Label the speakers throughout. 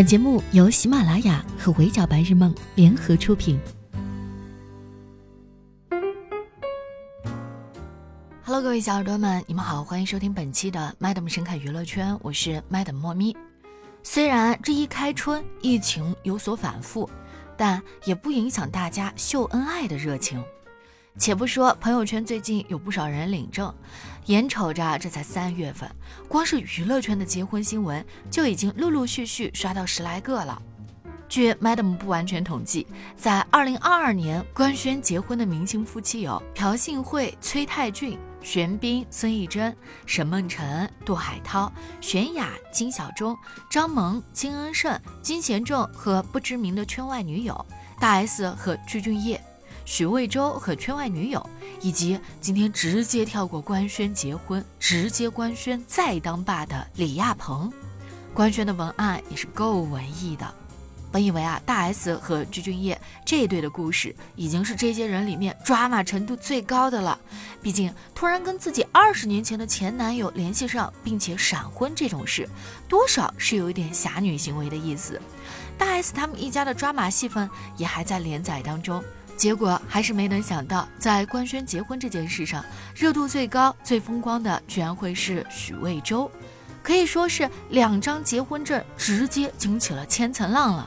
Speaker 1: 本节目由喜马拉雅和围剿白日梦联合出品。Hello，各位小耳朵们，你们好，欢迎收听本期的 Madam 神侃娱乐圈，我是 Madam 莫咪。虽然这一开春疫情有所反复，但也不影响大家秀恩爱的热情。且不说朋友圈最近有不少人领证，眼瞅着这才三月份，光是娱乐圈的结婚新闻就已经陆陆续续刷到十来个了。据 Madam 不完全统计，在二零二二年官宣结婚的明星夫妻有朴信惠、崔泰俊、玄彬、孙艺珍、沈梦辰、杜海涛、玄雅、金小钟、张萌、金恩圣、金贤重和不知名的圈外女友大 S 和具俊晔。许魏洲和圈外女友，以及今天直接跳过官宣结婚，直接官宣再当爸的李亚鹏，官宣的文案也是够文艺的。本以为啊，大 S 和具俊晔这一对的故事已经是这些人里面抓马程度最高的了。毕竟突然跟自己二十年前的前男友联系上，并且闪婚这种事，多少是有一点侠女行为的意思。大 S 他们一家的抓马戏份也还在连载当中。结果还是没能想到，在官宣结婚这件事上，热度最高、最风光的居然会是许魏洲，可以说是两张结婚证直接惊起了千层浪了。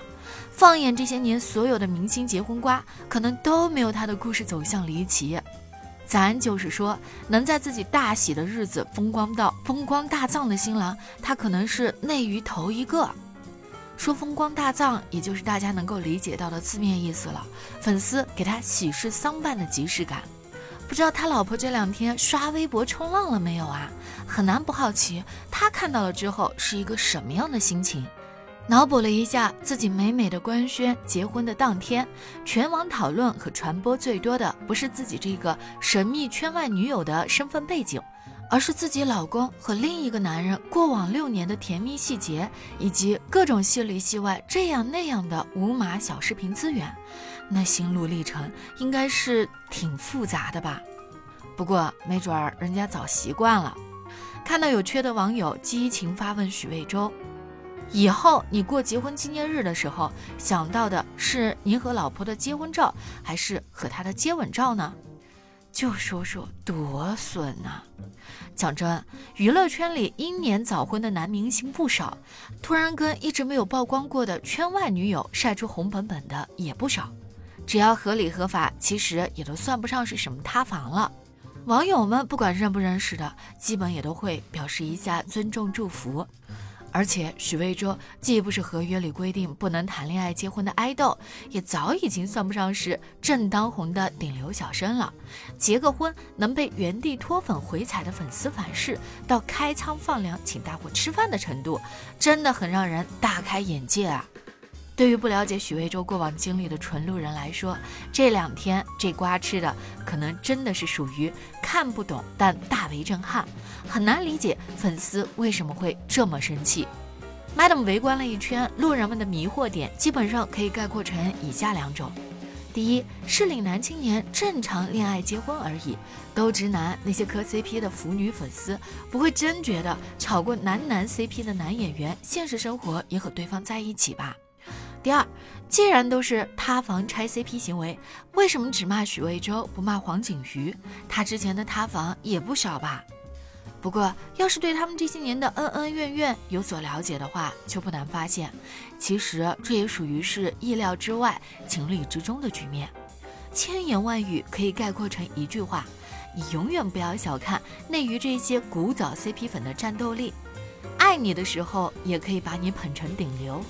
Speaker 1: 放眼这些年所有的明星结婚瓜，可能都没有他的故事走向离奇。咱就是说，能在自己大喜的日子风光到风光大葬的新郎，他可能是内娱头一个。说风光大葬，也就是大家能够理解到的字面意思了。粉丝给他喜事丧办的即视感，不知道他老婆这两天刷微博冲浪了没有啊？很难不好奇，他看到了之后是一个什么样的心情？脑补了一下自己美美的官宣结婚的当天，全网讨论和传播最多的不是自己这个神秘圈外女友的身份背景。而是自己老公和另一个男人过往六年的甜蜜细节，以及各种戏里戏外这样那样的无码小视频资源，那心路历程应该是挺复杂的吧？不过没准儿人家早习惯了。看到有缺的网友激情发问许魏洲：“以后你过结婚纪念日的时候，想到的是您和老婆的结婚照，还是和他的接吻照呢？”就说说多损呐！讲真，娱乐圈里英年早婚的男明星不少，突然跟一直没有曝光过的圈外女友晒出红本本的也不少。只要合理合法，其实也都算不上是什么塌房了。网友们不管认不认识的，基本也都会表示一下尊重祝福。而且许魏洲既不是合约里规定不能谈恋爱结婚的爱豆，也早已经算不上是正当红的顶流小生了。结个婚能被原地脱粉回踩的粉丝反噬，到开仓放粮请大伙吃饭的程度，真的很让人大开眼界啊！对于不了解许魏洲过往经历的纯路人来说，这两天这瓜吃的可能真的是属于看不懂，但大为震撼，很难理解粉丝为什么会这么生气。Madam 围观了一圈，路人们的迷惑点基本上可以概括成以下两种：第一，适龄男青年正常恋爱结婚而已，都直男，那些磕 CP 的腐女粉丝不会真觉得炒过男男 CP 的男演员，现实生活也和对方在一起吧？第二，既然都是塌房拆 CP 行为，为什么只骂许魏洲不骂黄景瑜？他之前的塌房也不少吧？不过，要是对他们这些年的恩恩怨怨有所了解的话，就不难发现，其实这也属于是意料之外、情理之中的局面。千言万语可以概括成一句话：你永远不要小看内娱这些古早 CP 粉的战斗力。爱你的时候，也可以把你捧成顶流。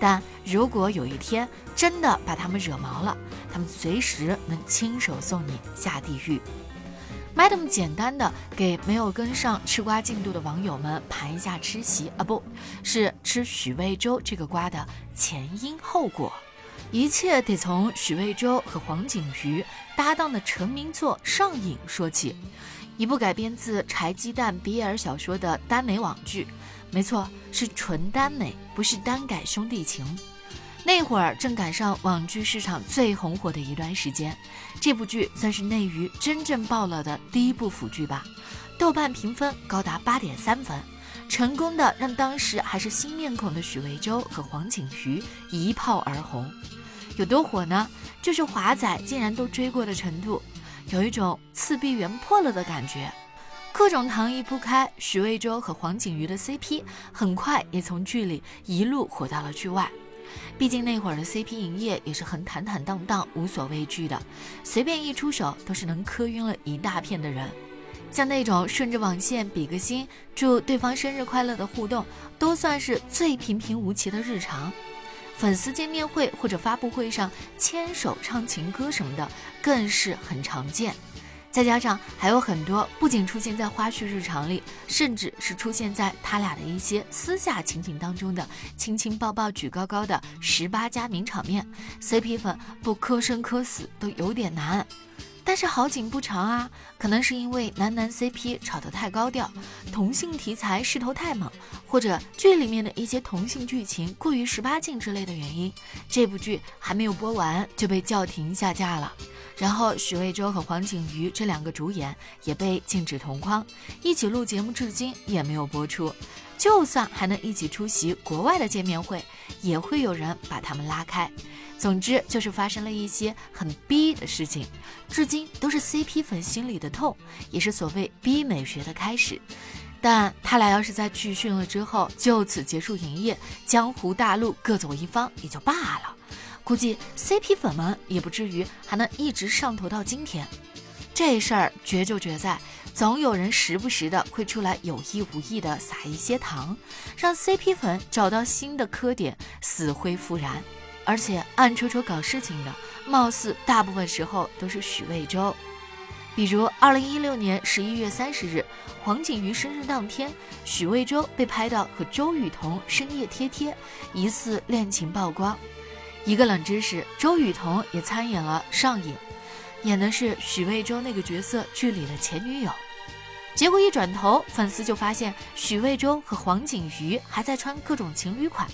Speaker 1: 但如果有一天真的把他们惹毛了，他们随时能亲手送你下地狱。Madam 简单的给没有跟上吃瓜进度的网友们盘一下吃席啊，不是吃许魏洲这个瓜的前因后果。一切得从许魏洲和黄景瑜搭档的成名作《上瘾》说起，一部改编自柴鸡蛋 BL 小说的耽美网剧。没错，是纯耽美，不是单改兄弟情。那会儿正赶上网剧市场最红火的一段时间，这部剧算是内娱真正爆了的第一部腐剧吧。豆瓣评分高达八点三分，成功的让当时还是新面孔的许魏洲和黄景瑜一炮而红。有多火呢？就是华仔竟然都追过的程度，有一种次壁圆破了的感觉。各种糖衣铺开，许魏洲和黄景瑜的 CP 很快也从剧里一路火到了剧外。毕竟那会儿的 CP 营业也是很坦坦荡荡、无所畏惧的，随便一出手都是能磕晕了一大片的人。像那种顺着网线比个心、祝对方生日快乐的互动，都算是最平平无奇的日常。粉丝见面会或者发布会上牵手唱情歌什么的，更是很常见。再加上还有很多不仅出现在花絮日常里，甚至是出现在他俩的一些私下情景当中的亲亲抱抱举高高的十八加名场面，CP 粉不磕生磕死都有点难。但是好景不长啊，可能是因为男男 CP 炒得太高调，同性题材势头太猛，或者剧里面的一些同性剧情过于十八禁之类的原因，这部剧还没有播完就被叫停下架了。然后许魏洲和黄景瑜这两个主演也被禁止同框，一起录节目至今也没有播出。就算还能一起出席国外的见面会，也会有人把他们拉开。总之就是发生了一些很逼的事情，至今都是 CP 粉心里的痛，也是所谓逼美学的开始。但他俩要是在剧训了之后就此结束营业，江湖大陆各走一方也就罢了。估计 CP 粉们也不至于还能一直上头到今天。这事儿绝就绝在，总有人时不时的会出来有意无意的撒一些糖，让 CP 粉找到新的磕点，死灰复燃。而且暗戳戳搞事情的，貌似大部分时候都是许魏洲。比如二零一六年十一月三十日，黄景瑜生日当天，许魏洲被拍到和周雨彤深夜贴贴，疑似恋情曝光。一个冷知识，周雨彤也参演了《上瘾》，演的是许魏洲那个角色剧里的前女友。结果一转头，粉丝就发现许魏洲和黄景瑜还在穿各种情侣款。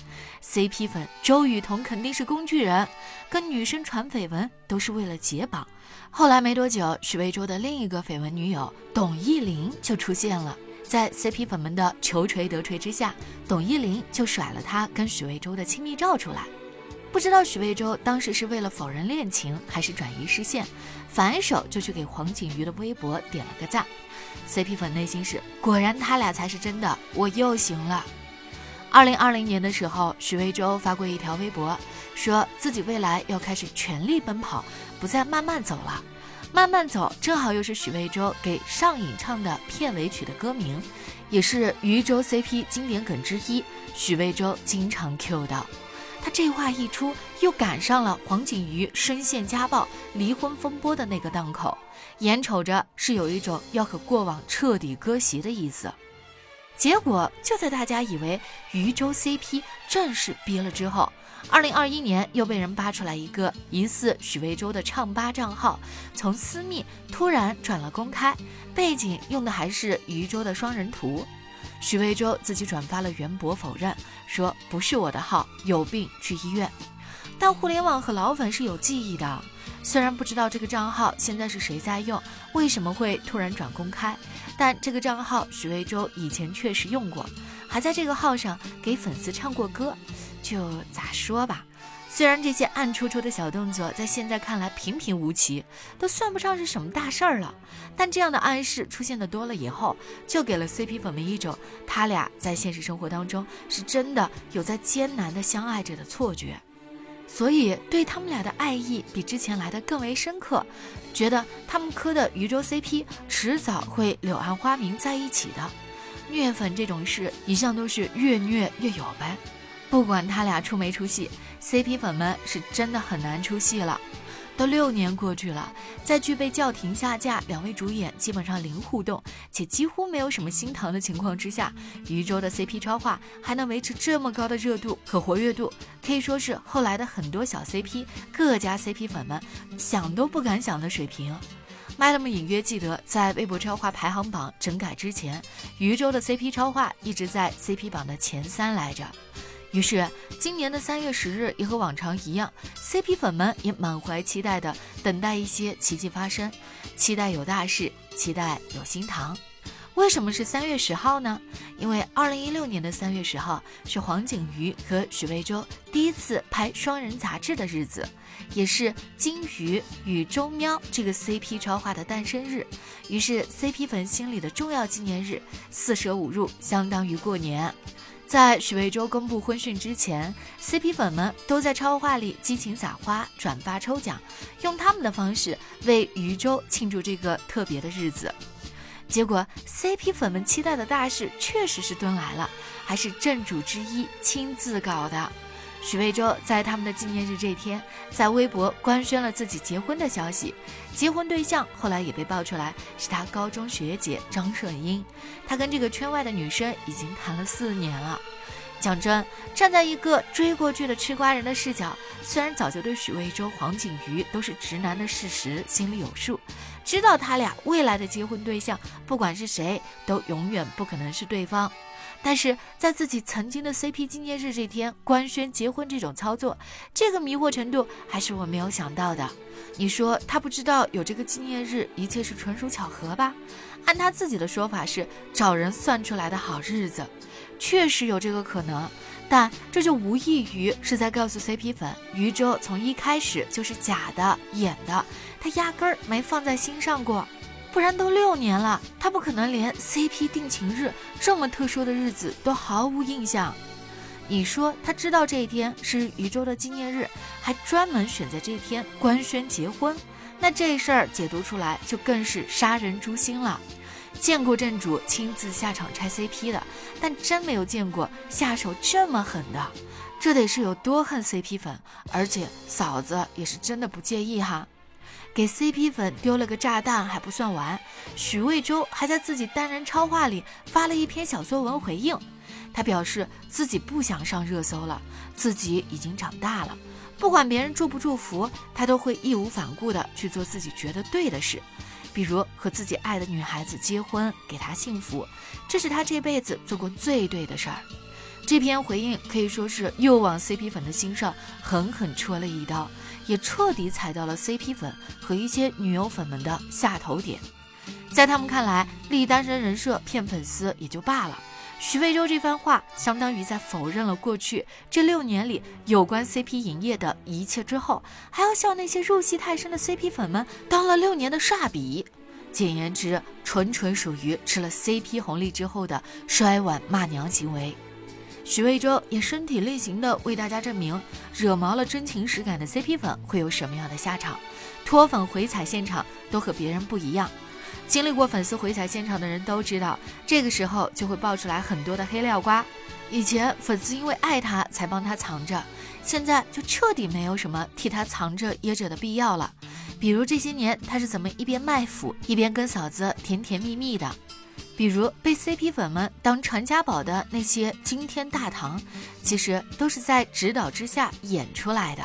Speaker 1: CP 粉周雨彤肯定是工具人，跟女生传绯闻都是为了解绑。后来没多久，许魏洲的另一个绯闻女友董艺玲就出现了，在 CP 粉们的求锤得锤之下，董艺玲就甩了他跟许魏洲的亲密照出来。不知道许魏洲当时是为了否认恋情，还是转移视线，反手就去给黄景瑜的微博点了个赞。CP 粉内心是果然他俩才是真的，我又行了。二零二零年的时候，许魏洲发过一条微博，说自己未来要开始全力奔跑，不再慢慢走了。慢慢走正好又是许魏洲给上瘾唱的片尾曲的歌名，也是渝州 CP 经典梗之一，许魏洲经常 Q 到。他这话一出，又赶上了黄景瑜深陷家暴、离婚风波的那个档口，眼瞅着是有一种要和过往彻底割席的意思。结果就在大家以为渝州 CP 正式憋了之后，二零二一年又被人扒出来一个疑似许魏洲的唱吧账号，从私密突然转了公开，背景用的还是渝州的双人图。许魏洲自己转发了原博否认，说不是我的号，有病去医院。但互联网和老粉是有记忆的，虽然不知道这个账号现在是谁在用，为什么会突然转公开，但这个账号许魏洲以前确实用过，还在这个号上给粉丝唱过歌。就咋说吧。虽然这些暗戳戳的小动作在现在看来平平无奇，都算不上是什么大事儿了，但这样的暗示出现的多了以后，就给了 CP 粉们一种他俩在现实生活当中是真的有在艰难的相爱着的错觉，所以对他们俩的爱意比之前来的更为深刻，觉得他们磕的渝州 CP 迟早会柳暗花明在一起的。虐粉这种事一向都是越虐越有呗。不管他俩出没出戏，CP 粉们是真的很难出戏了。都六年过去了，在剧被叫停下架，两位主演基本上零互动，且几乎没有什么新糖的情况之下，余周的 CP 超话还能维持这么高的热度和活跃度，可以说是后来的很多小 CP、各家 CP 粉们想都不敢想的水平。Madam 隐约记得，在微博超话排行榜整改之前，余周的 CP 超话一直在 CP 榜的前三来着。于是，今年的三月十日也和往常一样，CP 粉们也满怀期待的等待一些奇迹发生，期待有大事，期待有新糖。为什么是三月十号呢？因为二零一六年的三月十号是黄景瑜和许魏洲第一次拍双人杂志的日子，也是金鱼与周喵这个 CP 超话的诞生日。于是 CP 粉心里的重要纪念日，四舍五入相当于过年。在许魏洲公布婚讯之前，CP 粉们都在超话里激情撒花、转发抽奖，用他们的方式为余周庆祝这个特别的日子。结果，CP 粉们期待的大事确实是蹲来了，还是正主之一亲自搞的。许魏洲在他们的纪念日这天，在微博官宣了自己结婚的消息，结婚对象后来也被爆出来是他高中学姐张顺英。他跟这个圈外的女生已经谈了四年了。讲真，站在一个追过去的吃瓜人的视角，虽然早就对许魏洲、黄景瑜都是直男的事实心里有数。知道他俩未来的结婚对象，不管是谁，都永远不可能是对方。但是在自己曾经的 CP 纪念日这天官宣结婚这种操作，这个迷惑程度还是我没有想到的。你说他不知道有这个纪念日，一切是纯属巧合吧？按他自己的说法是找人算出来的好日子，确实有这个可能。但这就无异于是在告诉 CP 粉，余舟从一开始就是假的演的，他压根儿没放在心上过。不然都六年了，他不可能连 CP 定情日这么特殊的日子都毫无印象。你说他知道这一天是宇宙的纪念日，还专门选在这一天官宣结婚，那这事儿解读出来就更是杀人诛心了。见过正主亲自下场拆 CP 的，但真没有见过下手这么狠的。这得是有多恨 CP 粉，而且嫂子也是真的不介意哈。给 CP 粉丢了个炸弹还不算完，许魏洲还在自己单人超话里发了一篇小作文回应。他表示自己不想上热搜了，自己已经长大了，不管别人祝不祝福，他都会义无反顾地去做自己觉得对的事。比如和自己爱的女孩子结婚，给她幸福，这是他这辈子做过最对的事儿。这篇回应可以说是又往 CP 粉的心上狠狠戳了一刀，也彻底踩到了 CP 粉和一些女友粉们的下头点。在他们看来，立单身人设骗粉丝也就罢了，徐魏洲这番话相当于在否认了过去这六年里有关 CP 营业的一切之后，还要笑那些入戏太深的 CP 粉们当了六年的煞笔。简言之，纯纯属于吃了 CP 红利之后的摔碗骂娘行为。许魏洲也身体力行地为大家证明，惹毛了真情实感的 CP 粉会有什么样的下场。脱粉回踩现场都和别人不一样。经历过粉丝回踩现场的人都知道，这个时候就会爆出来很多的黑料瓜。以前粉丝因为爱他才帮他藏着，现在就彻底没有什么替他藏着掖着的必要了。比如这些年他是怎么一边卖腐一边跟嫂子甜甜蜜蜜的，比如被 CP 粉们当传家宝的那些惊天大唐，其实都是在指导之下演出来的。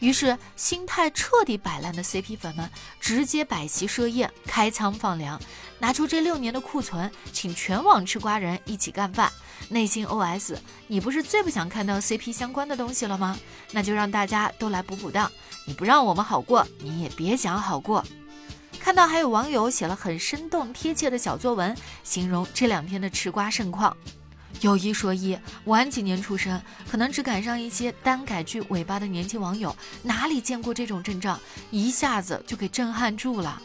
Speaker 1: 于是心态彻底摆烂的 CP 粉们直接摆席设宴，开仓放粮，拿出这六年的库存，请全网吃瓜人一起干饭。内心 OS：你不是最不想看到 CP 相关的东西了吗？那就让大家都来补补档。你不让我们好过，你也别想好过。看到还有网友写了很生动贴切的小作文，形容这两天的吃瓜盛况。有一说一，晚几年出生，可能只赶上一些单改剧尾巴的年轻网友，哪里见过这种阵仗，一下子就给震撼住了。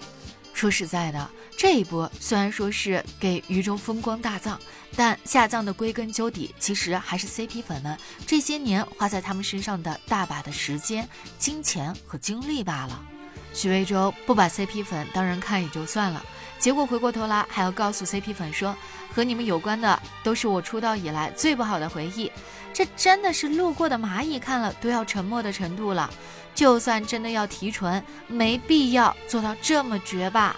Speaker 1: 说实在的，这一波虽然说是给余中风光大葬，但下葬的归根究底，其实还是 CP 粉们这些年花在他们身上的大把的时间、金钱和精力罢了。许魏洲不把 CP 粉当人看也就算了，结果回过头来还要告诉 CP 粉说，和你们有关的都是我出道以来最不好的回忆，这真的是路过的蚂蚁看了都要沉默的程度了。就算真的要提纯，没必要做到这么绝吧？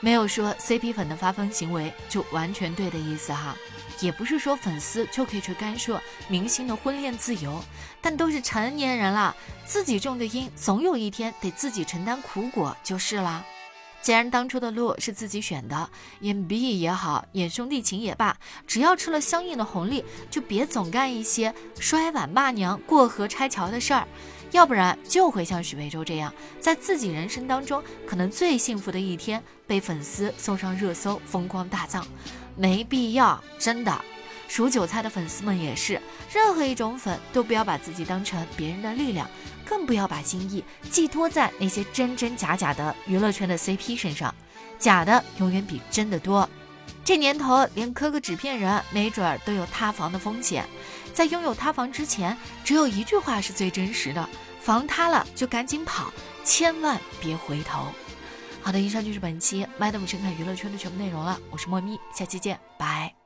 Speaker 1: 没有说 CP 粉的发疯行为就完全对的意思哈，也不是说粉丝就可以去干涉明星的婚恋自由，但都是成年人了，自己种的因，总有一天得自己承担苦果就是了。既然当初的路是自己选的，演 B 也好，演兄弟情也罢，只要吃了相应的红利，就别总干一些摔碗骂娘、过河拆桥的事儿，要不然就会像许魏洲这样，在自己人生当中可能最幸福的一天，被粉丝送上热搜，疯狂大葬，没必要，真的。数韭菜的粉丝们也是，任何一种粉都不要把自己当成别人的力量。更不要把心意寄托在那些真真假假的娱乐圈的 CP 身上，假的永远比真的多。这年头，连磕个纸片人，没准儿都有塌房的风险。在拥有塌房之前，只有一句话是最真实的：房塌了就赶紧跑，千万别回头。好的，以上就是本期 Madam 陈凯娱乐圈的全部内容了。我是莫咪，下期见，拜。